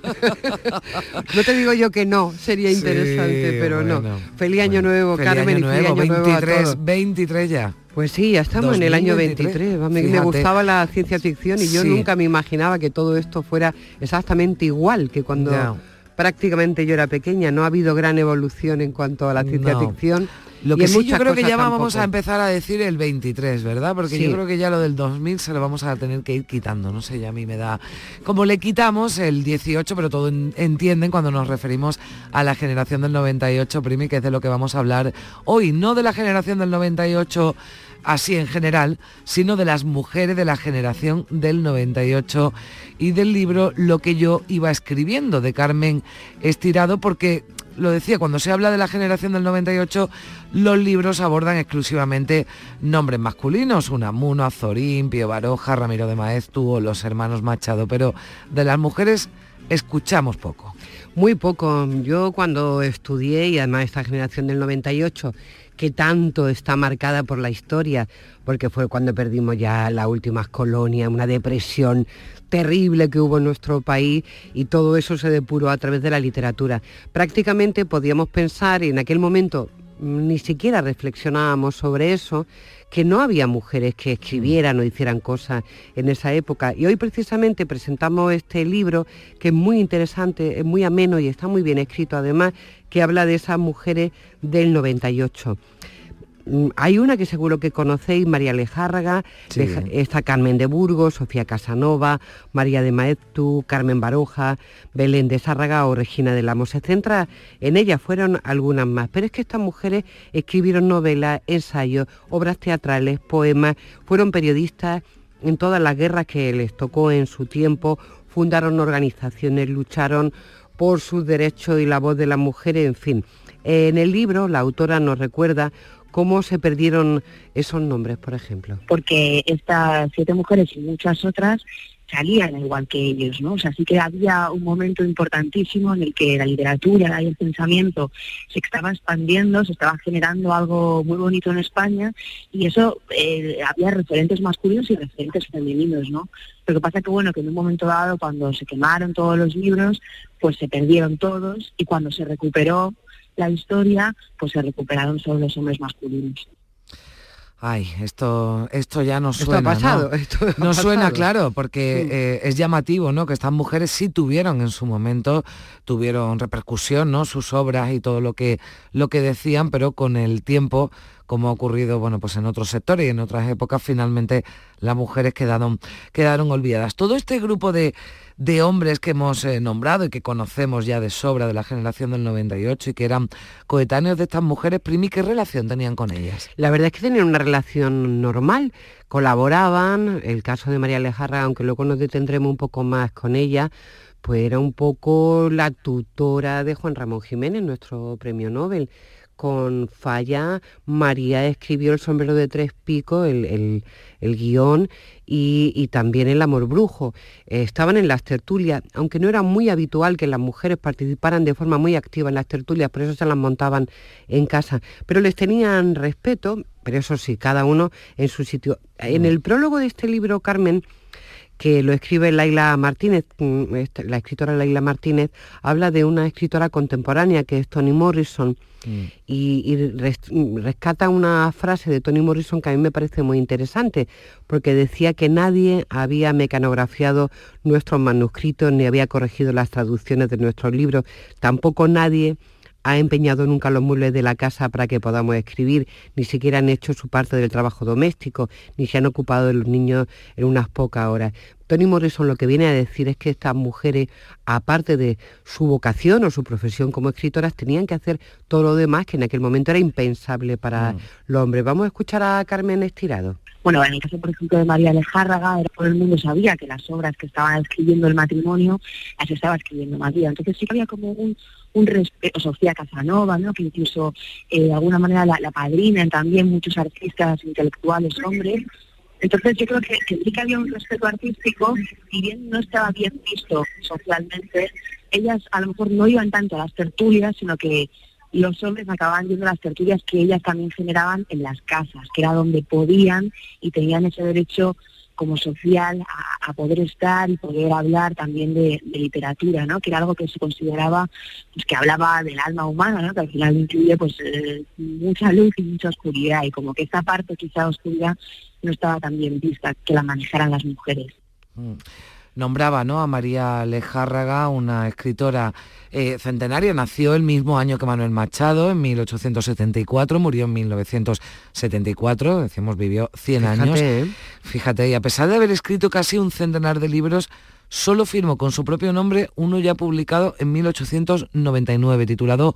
no te digo yo que no, sería interesante, Sí, pero bueno, no. Feliz año nuevo, Feliz Carmen, año y feliz año nuevo a 23, todos. 23 ya. Pues sí, ya estamos en el año 2023. 23. Me, Fíjate. gustaba la ciencia ficción y yo Sí. nunca me imaginaba que todo esto fuera exactamente igual que cuando prácticamente yo era pequeña. No ha habido gran evolución en cuanto a la ciencia No. ficción. Lo que sí yo creo que ya vamos a empezar a decir el 23, ¿verdad? Porque Sí. yo creo que ya lo del 2000 se lo vamos a tener que ir quitando, no sé, ya a mí me da... Como le quitamos el 18, pero todo en- entienden cuando nos referimos a la generación del 98, Primi, que es de lo que vamos a hablar hoy, no de la generación del 98 así en general, sino de las mujeres de la generación del 98 y del libro Lo que yo iba escribiendo de Carmen Estirado, porque lo decía, cuando se habla de la generación del 98, los libros abordan exclusivamente nombres masculinos, Unamuno, Azorín, Pío Baroja, Ramiro de Maeztu o los hermanos Machado, pero de las mujeres escuchamos poco. Muy poco. Yo cuando estudié, y además esta generación del 98, que tanto está marcada por la historia, porque fue cuando perdimos ya las últimas colonias, una depresión terrible que hubo en nuestro país y todo eso se depuró a través de la literatura. Prácticamente podíamos pensar, y en aquel momento ni siquiera reflexionábamos sobre eso, que no había mujeres que escribieran o hicieran cosas en esa época. Y hoy precisamente presentamos este libro que es muy interesante, es muy ameno y está muy bien escrito además, que habla de esas mujeres del 98. Mm, Hay una que seguro que conocéis, María Lejárraga, Sí. Está Carmen de Burgos, Sofía Casanova, María de Maeztu, Carmen Baroja, Belén de Sárraga o Regina del Amo. Se centra en ellas, fueron algunas más, pero es que estas mujeres escribieron novelas, ensayos, obras teatrales, poemas, fueron periodistas en todas las guerras que les tocó en su tiempo, fundaron organizaciones, lucharon por sus derechos y la voz de las mujeres, en fin. En el libro la autora nos recuerda cómo se perdieron esos nombres, por ejemplo. porque estas siete mujeres y muchas otras salían igual que ellos, ¿no? O sea, sí que había un momento importantísimo en el que la literatura y el pensamiento se estaba expandiendo, se estaba generando algo muy bonito en España y eso eh, había referentes masculinos y referentes femeninos, ¿no? Lo que pasa que, bueno, que en un momento dado, cuando se quemaron todos los libros, pues se perdieron todos y cuando se recuperó la historia, pues se recuperaron solo los hombres masculinos. Ay, esto, esto ya nos Esto ha suena. pasado, ¿no? esto ha Nos suena, claro, porque Sí. eh, es llamativo, ¿no? Que estas mujeres sí tuvieron en su momento, tuvieron repercusión, ¿no? Sus obras y todo lo que, lo que decían, pero con el tiempo, como ha ocurrido, bueno, pues en otros sectores y en otras épocas, finalmente las mujeres quedaron, quedaron olvidadas. Todo este grupo de, de hombres que hemos eh, nombrado y que conocemos ya de sobra de la generación del 98 y que eran coetáneos de estas mujeres, Primi, ¿qué relación tenían con ellas? La verdad es que tenían una relación normal, colaboraban, el caso de María Lejarra, aunque luego nos detendremos un poco más con ella, pues era un poco la tutora de Juan Ramón Jiménez, nuestro premio Nobel. Con Falla, María escribió El sombrero de tres picos, el, el- el guion, y, y también El amor brujo. Eh, estaban en las tertulias, aunque no era muy habitual que las mujeres participaran de forma muy activa en las tertulias, por eso se las montaban en casa. Pero les tenían respeto, pero eso sí, cada uno en su sitio. En el prólogo de este libro, Carmen, que lo escribe Laila Martínez, mm, este, la escritora Laila Martínez, habla de una escritora contemporánea que es Toni Morrison mm. y, rescata una frase de Toni Morrison que a mí me parece muy interesante, porque decía que nadie había mecanografiado nuestros manuscritos ni había corregido las traducciones de nuestros libros, tampoco nadie ha empeñado nunca los muebles de la casa para que podamos escribir, ni siquiera han hecho su parte del trabajo doméstico, ni se han ocupado de los niños en unas pocas horas. Tony Morrison lo que viene a decir es que estas mujeres, aparte de su vocación o su profesión como escritoras, tenían que hacer todo lo demás que en aquel momento era impensable para mm. los hombres. Vamos a escuchar a Carmen Estirado. Bueno, en el caso, por ejemplo, de María Alejárraga, todo el mundo sabía que las obras que estaban escribiendo el matrimonio las estaba escribiendo María. Entonces sí que había como un, un respeto, Sofía Casanova, ¿no? que incluso eh, de alguna manera la, la padrinan también muchos artistas intelectuales hombres. Entonces yo creo que, sí que había un respeto artístico, y bien no estaba bien visto socialmente, ellas a lo mejor no iban tanto a las tertulias, sino que los hombres acababan yendo a las tertulias que ellas también generaban en las casas, que era donde podían y tenían ese derecho como social a, poder estar y poder hablar también de, literatura, ¿no? Que era algo que se consideraba, pues que hablaba del alma humana, ¿no? Que al final incluye pues eh, mucha luz y mucha oscuridad y como que esta parte quizá oscuridad no estaba tan bien vista que la manejaran las mujeres. Mm nombraba ¿no? a María Lejárraga, una escritora eh, centenaria, nació el mismo año que Manuel Machado, en 1874, murió en 1974, decimos vivió 100 años. ¿eh? Fíjate, y a pesar de haber escrito casi un centenar de libros, solo firmó con su propio nombre uno ya publicado en 1899, titulado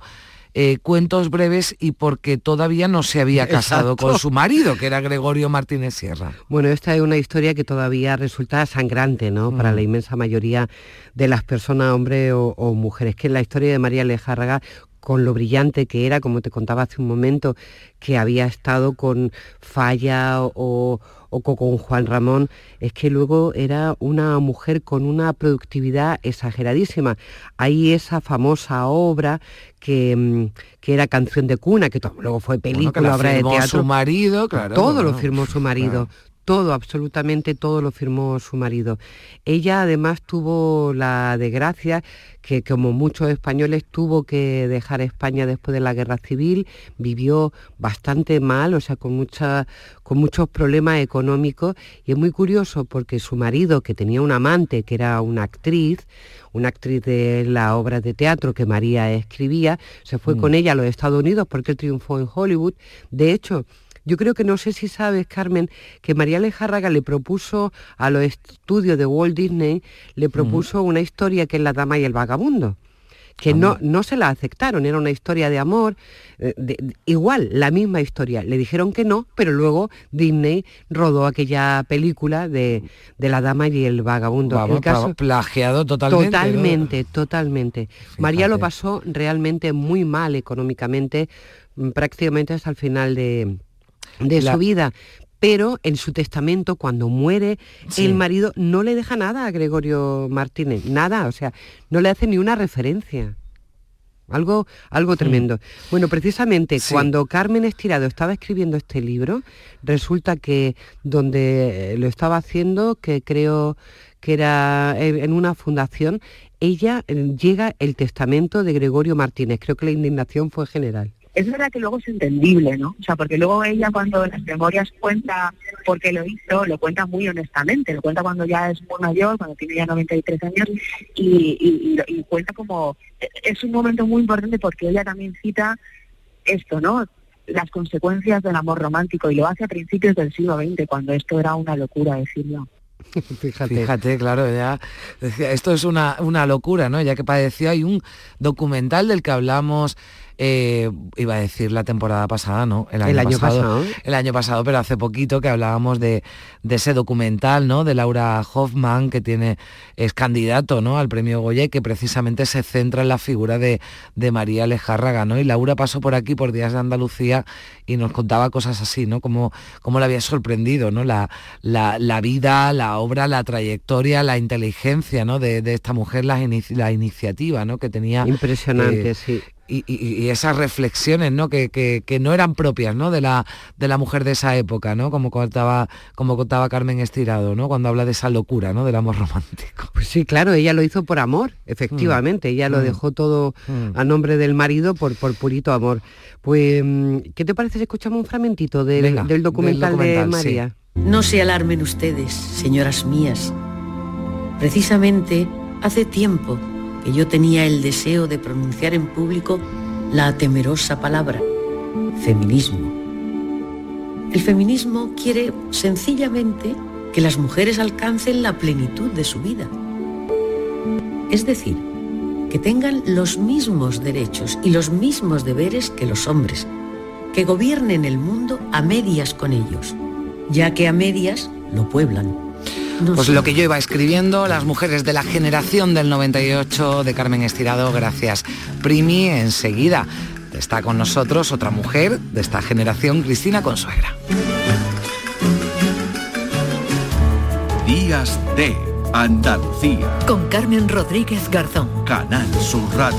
eh, cuentos breves y porque todavía no se había casado con su marido, que era Gregorio Martínez Sierra. Bueno, esta es una historia que todavía resulta sangrante, ¿no? Para mm. la inmensa mayoría de las personas, hombres o, o mujeres, que es la historia de María Lejárraga con lo brillante que era, como te contaba hace un momento, que había estado con Falla o, con Juan Ramón, es que luego era una mujer con una productividad exageradísima. Hay esa famosa obra que, mm, que era Canción de Cuna, que luego fue película, obra de teatro. su marido, claro. Todo lo firmó su marido todo, absolutamente todo lo firmó su marido. Ella además tuvo la desgracia que como muchos españoles tuvo que dejar España después de la guerra civil, vivió bastante mal, o sea, con, mucha, con muchos problemas económicos y es muy curioso porque su marido, que tenía un amante, que era una actriz, una actriz de la obra de teatro que María escribía, se fue mm. con ella a los Estados Unidos porque él triunfó en Hollywood. De hecho, yo creo que no sé si sabes, Carmen, que María Lejárraga le propuso a los estudios de Walt Disney, le propuso una historia que es La Dama y el Vagabundo que no, no se la aceptaron, era una historia de amor, eh, igual, la misma historia. Le dijeron que no, pero luego Disney rodó aquella película de, La Dama y el Vagabundo. el caso, plagiado totalmente. Totalmente, totalmente. María lo pasó realmente muy mal económicamente, mm, prácticamente hasta el final de, de su vida. Pero en su testamento, cuando muere, el marido no le deja nada a Gregorio Martínez, nada, o sea, no le hace ni una referencia. Algo, algo tremendo. Bueno, precisamente cuando Carmen Estirado estaba escribiendo este libro, resulta que donde lo estaba haciendo, que creo que era en una fundación, ella eh, llega el testamento de Gregorio Martínez. Creo que la indignación fue general. Es verdad que luego es entendible, ¿no? O sea, porque luego ella cuando las memorias cuenta por qué lo hizo, lo cuenta muy honestamente, lo cuenta cuando ya es muy mayor, cuando tiene ya 93 años, y, y, cuenta como... Es un momento muy importante porque ella también cita esto, ¿no? Las consecuencias del amor romántico, y lo hace a principios del siglo XX, cuando esto era una locura decirlo. Fíjate. Fíjate, claro, ya decía, esto es una, una locura, ¿no? Ya que padeció, hay un documental del que hablamos eh, iba a decir la temporada pasada, ¿no? El año, pasado, El año pasado, pero hace poquito que hablábamos de, ese documental, ¿no? De Laura Hoffman, que tiene, es candidato, ¿no? Al premio Goya, que precisamente se centra en la figura de, María Lejárraga, ¿no? Y Laura pasó por aquí por Días de Andalucía y nos contaba cosas así, ¿no? Como, como le había sorprendido, ¿no? La, la, vida, la obra, la trayectoria, la inteligencia, ¿no? De, esta mujer, la, la iniciativa, ¿no? Que tenía. Impresionante, eh, sí y, esas reflexiones ¿no? Que, que, no eran propias ¿no? De, la, de la mujer de esa época, ¿no? como, contaba, como contaba Carmen Estirado, ¿no? cuando habla de esa locura ¿no? del amor romántico. Pues sí, claro, ella lo hizo por amor, efectivamente, ella lo mm. dejó todo mm. a nombre del marido por, por purito amor. Pues, mm, ¿qué te parece si escuchamos un fragmentito del, documental, de María? No se alarmen ustedes, señoras mías. Precisamente hace tiempo que yo tenía el deseo de pronunciar en público la temerosa palabra, feminismo. El feminismo quiere sencillamente que las mujeres alcancen la plenitud de su vida. Es decir, que tengan los mismos derechos y los mismos deberes que los hombres, que gobiernen el mundo a medias con ellos, ya que a medias lo pueblan. Pues lo que yo iba escribiendo, las mujeres de la generación del 98 de Carmen Estirado, gracias. Primi, enseguida está con nosotros otra mujer de esta generación, Cristina Consuegra. Días de Andalucía. Con Carmen Rodríguez Garzón. Canal Sur Radio.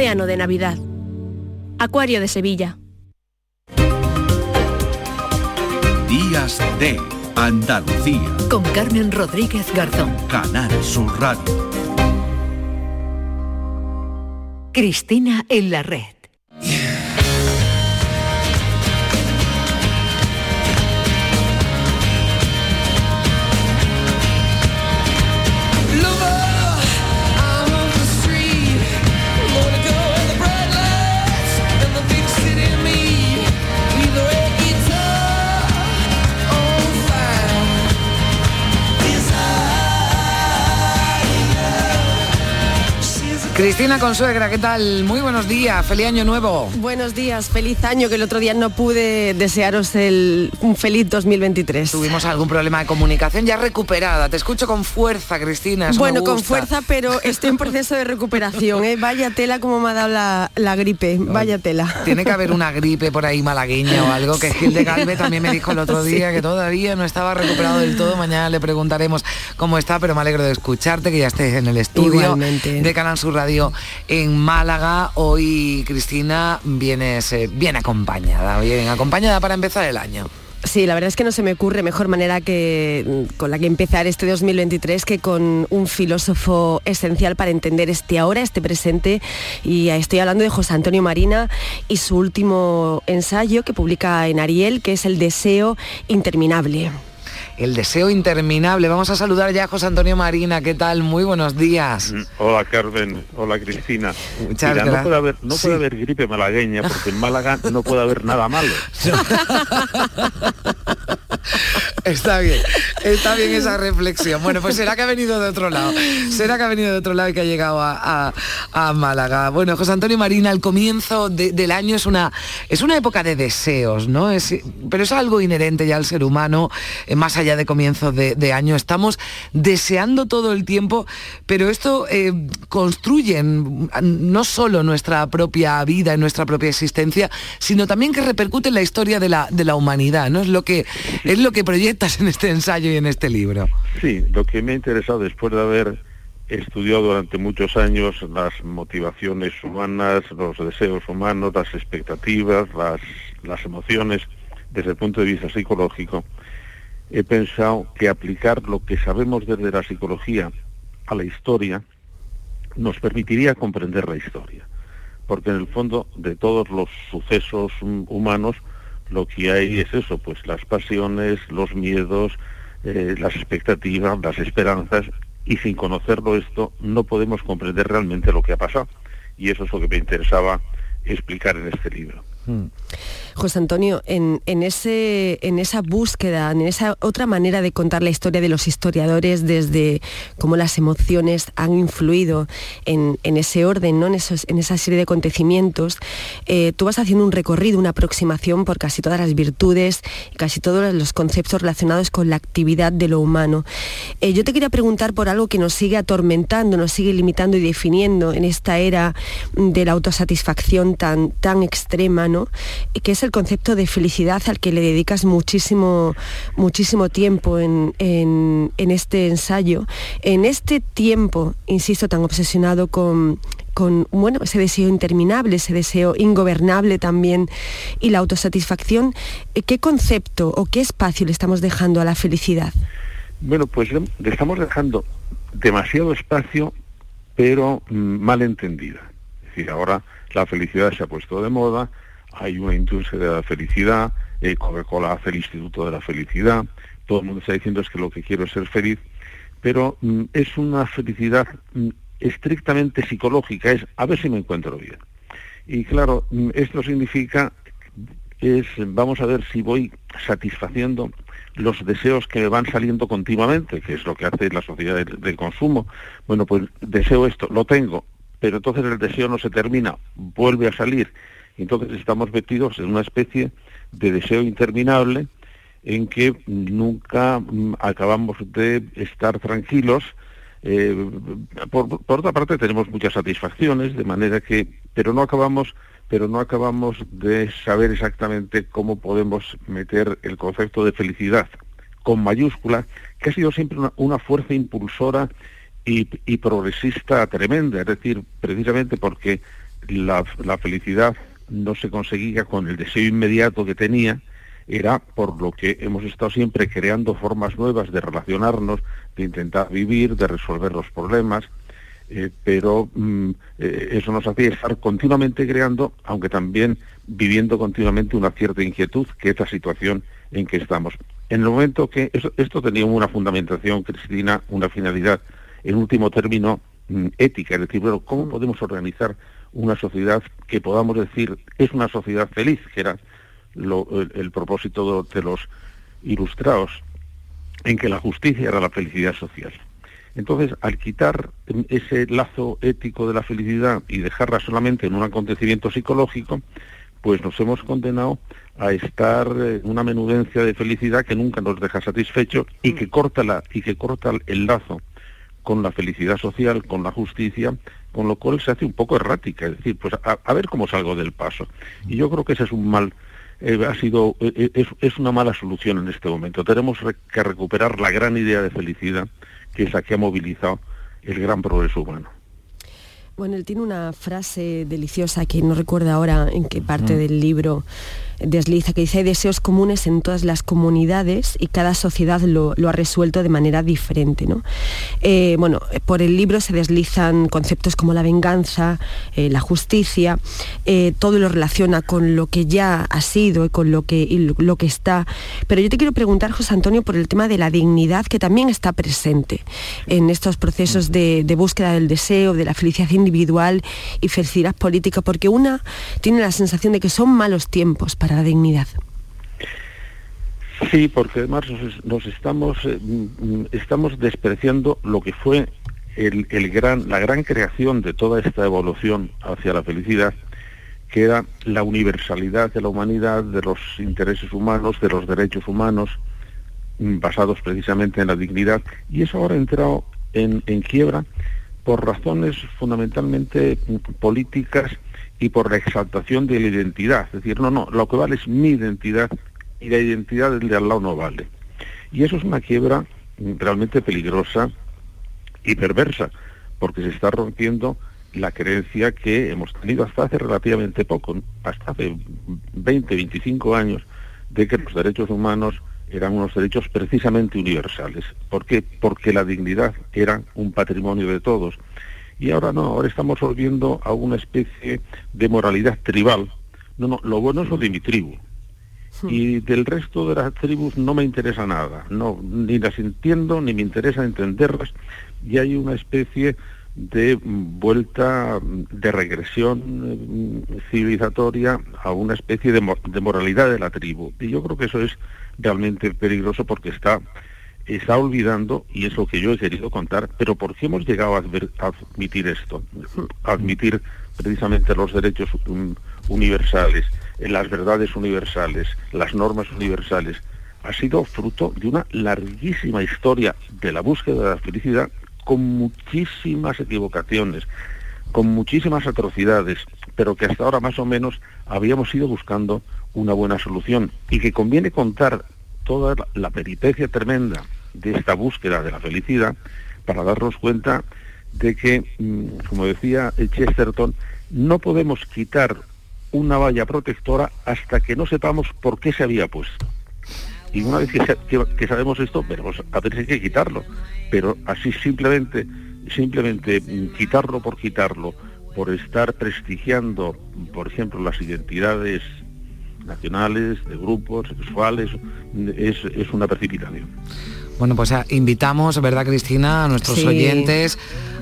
océano de Navidad. Acuario de Sevilla. Días de Andalucía. Con Carmen Rodríguez Garzón. Canal Sur Radio. Cristina en la red. Cristina Consuegra, ¿qué tal? Muy buenos días, feliz año nuevo. Buenos días, feliz año, que el otro día no pude desearos el, un feliz 2023. Tuvimos algún problema de comunicación ya recuperada. Te escucho con fuerza, Cristina. bueno, con fuerza, pero estoy en proceso de recuperación. ¿eh? Vaya tela como me ha dado la, gripe, vaya tela. Tiene que haber una gripe por ahí malagueña o algo, que Gil de Galve también me dijo el otro día que todavía no estaba recuperado del todo. Mañana le preguntaremos cómo está, pero me alegro de escucharte, que ya estés en el estudio Igualmente. de Canal Sur Radio en Málaga. Hoy, Cristina, vienes eh, bien acompañada, bien acompañada para empezar el año. Sí, la verdad es que no se me ocurre mejor manera que mm, con la que empezar este 2023 que con un filósofo esencial para entender este ahora, este presente. Y estoy hablando de José Antonio Marina y su último ensayo que publica en Ariel, que es El deseo interminable el deseo interminable. Vamos a saludar ya a José Antonio Marina. ¿Qué tal? Muy buenos días. Mm, hola Carmen, hola Cristina. Muchas gracias. No puede haber, no puede haber gripe malagueña porque en Málaga no puede haber nada malo. Está bien, está bien esa reflexión. Bueno, pues será que ha venido de otro lado. Será que ha venido de otro lado y que ha llegado a, Málaga. Bueno, José Antonio Marina, el comienzo del año es una, es una época de deseos, ¿no? Es, pero es algo inherente ya al ser humano, eh, más allá de comienzos de, año. Estamos deseando todo el tiempo, pero esto eh, construye no solo nuestra propia vida y nuestra propia existencia, sino también que repercute en la historia de la, de la humanidad, ¿no? Es lo que es lo que proyectas en este ensayo y en este libro. Sí, lo que me ha interesado después de haber estudiado durante muchos años las motivaciones humanas, los deseos humanos, las expectativas, las, las emociones desde el punto de vista psicológico, he pensado que aplicar lo que sabemos desde la psicología a la historia nos permitiría comprender la historia. Porque en el fondo de todos los sucesos humanos lo que hay es eso, pues las pasiones, los miedos, eh, las expectativas, las esperanzas, y sin conocerlo esto no podemos comprender realmente lo que ha pasado. Y eso es lo que me interesaba explicar en este libro. Hmm. José Antonio, en, ese, en esa búsqueda, en esa otra manera de contar la historia de los historiadores, desde cómo las emociones han influido en, ese orden, ¿no? en, en esa serie de acontecimientos, eh, tú vas haciendo un recorrido, una aproximación por casi todas las virtudes casi todos los conceptos relacionados con la actividad de lo humano. Eh, yo te quería preguntar por algo que nos sigue atormentando, nos sigue limitando y definiendo en esta era de la autosatisfacción tan, tan extrema, ¿no? que es el concepto de felicidad al que le dedicas muchísimo, muchísimo tiempo en, este ensayo. En este tiempo, insisto, tan obsesionado con, con bueno, ese deseo interminable, ese deseo ingobernable también y la autosatisfacción, ¿qué concepto o qué espacio le estamos dejando a la felicidad? Bueno, pues le estamos dejando demasiado espacio, pero mm, mal entendida. Es decir, ahora la felicidad se ha puesto de moda, hay una industria de la felicidad, eh, Coca-Cola hace el Instituto de la Felicidad, todo el mundo está diciendo es que lo que quiero es ser feliz, pero mm, es una felicidad mm, estrictamente psicológica, es a ver si me encuentro bien. Y claro, mm, esto significa es vamos a ver si voy satisfaciendo los deseos que me van saliendo continuamente, que es lo que hace la sociedad del, consumo. Bueno, pues deseo esto, lo tengo, pero entonces el deseo no se termina, vuelve a salir entonces estamos metidos en una especie de deseo interminable en que nunca mm, acabamos de estar tranquilos. Eh, por, otra parte tenemos muchas satisfacciones, de manera que, pero no acabamos, pero no acabamos de saber exactamente cómo podemos meter el concepto de felicidad con mayúscula, que ha sido siempre una, fuerza impulsora y, progresista tremenda, es decir, precisamente porque la felicidad no se conseguía con el deseo inmediato que tenía, era por lo que hemos estado siempre creando formas nuevas de relacionarnos, de intentar vivir, de resolver los problemas, eh, pero mm, eh, eso nos hacía estar continuamente creando, aunque también viviendo continuamente una cierta inquietud, que es la situación en que estamos. En el momento que esto tenía una fundamentación, Cristina, una finalidad, en último término, mm, ética, es decir, bueno, ¿cómo podemos organizar una sociedad que podamos decir es una sociedad feliz, que era el, propósito de, los ilustrados, en que la justicia era la felicidad social. Entonces, al quitar ese lazo ético de la felicidad y dejarla solamente en un acontecimiento psicológico, pues nos hemos condenado a estar en una menudencia de felicidad que nunca nos deja satisfechos y que corta la, y que corta el lazo con la felicidad social, con la justicia, con lo cual se hace un poco errática, es decir, pues a, ver cómo salgo del paso. Y yo creo que ese es un mal, eh, ha sido, eh, eh, es, una mala solución en este momento. Tenemos que recuperar la gran idea de felicidad que es la que ha movilizado el gran progreso humano. Bueno, él tiene una frase deliciosa que no recuerdo ahora en qué parte del libro desliza, que dice hay deseos comunes en todas las comunidades y cada sociedad lo, ha resuelto de manera diferente. ¿no? Eh, bueno, por el libro se deslizan conceptos como la venganza, eh, la justicia, eh, todo lo relaciona con lo que ya ha sido y con lo que, lo, que está. Pero yo te quiero preguntar, José Antonio, por el tema de la dignidad que también está presente en estos procesos de, búsqueda del deseo, de la felicidad individual y felicidad política, porque una tiene la sensación de que son malos tiempos la dignidad. Sí, porque además nos, estamos, eh, mm, estamos despreciando lo que fue el, gran, la gran creación de toda esta evolución hacia la felicidad, que era la universalidad de la humanidad, de los intereses humanos, de los derechos humanos, mm, basados precisamente en la dignidad, y eso ahora ha entrado en, en quiebra por razones fundamentalmente mm, políticas y por la exaltación de la identidad. Es decir, no, no, lo que vale es mi identidad y la identidad del de al lado no vale. Y eso es una quiebra realmente peligrosa y perversa, porque se está rompiendo la creencia que hemos tenido hasta hace relativamente poco, hasta hace 20, 25 años, de que los derechos humanos eran unos derechos precisamente universales. ¿Por qué? Porque la dignidad era un patrimonio de todos y ahora no, ahora estamos volviendo a una especie de moralidad tribal. No, no, lo bueno es lo de mi tribu. Hmm. Y del resto de las tribus no me interesa nada, no, ni las entiendo, ni me interesa entenderlas, y hay una especie de vuelta, de regresión eh, civilizatoria a una especie de, de moralidad de la tribu. Y yo creo que eso es realmente peligroso porque está está olvidando, y es lo que yo he querido contar, pero ¿por qué hemos llegado a, admitir esto? Admitir precisamente los derechos universales, las verdades universales, las normas universales. Ha sido fruto de una larguísima historia de la búsqueda de la felicidad con muchísimas equivocaciones, con muchísimas atrocidades, pero que hasta ahora más o menos habíamos ido buscando una buena solución y que conviene contar toda la peripecia tremenda de esta búsqueda de la felicidad para darnos cuenta de que, mm, como decía Chesterton, no podemos quitar una valla protectora hasta que no sepamos por qué se había puesto. Y una vez que, sabemos esto, veremos a si hay que quitarlo. Pero así simplemente, simplemente mm, quitarlo por quitarlo, por estar prestigiando, por ejemplo, las identidades nacionales, de grupos, sexuales, es, es una precipitación. Bueno, pues invitamos, ¿verdad, Cristina?, a nuestros oyentes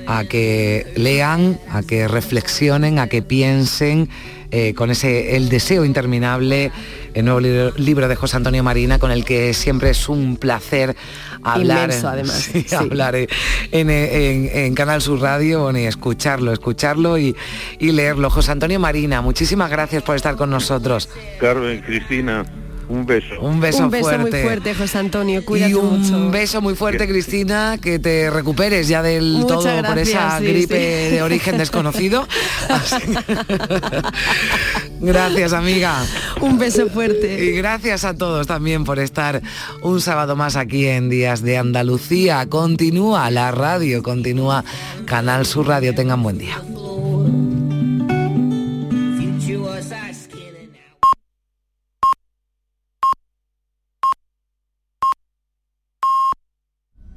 a que lean, a que reflexionen, a que piensen eh, con ese el deseo interminable, el nuevo libro, de José Antonio Marina, con el que siempre es un placer hablar, además. hablar en, Canal Sur Radio y escucharlo, escucharlo y, y leerlo. José Antonio Marina, muchísimas gracias por estar con nosotros. Carmen, Cristina. Un beso. Un beso, un beso muy fuerte, José Antonio. Cuídate y un beso muy fuerte, Cristina, que te recuperes ya del todo por esa gripe de origen desconocido. gracias, amiga. Un beso fuerte. Y gracias a todos también por estar un sábado más aquí en Días de Andalucía. Continúa la radio, continúa Canal Sur Radio. Tengan buen día.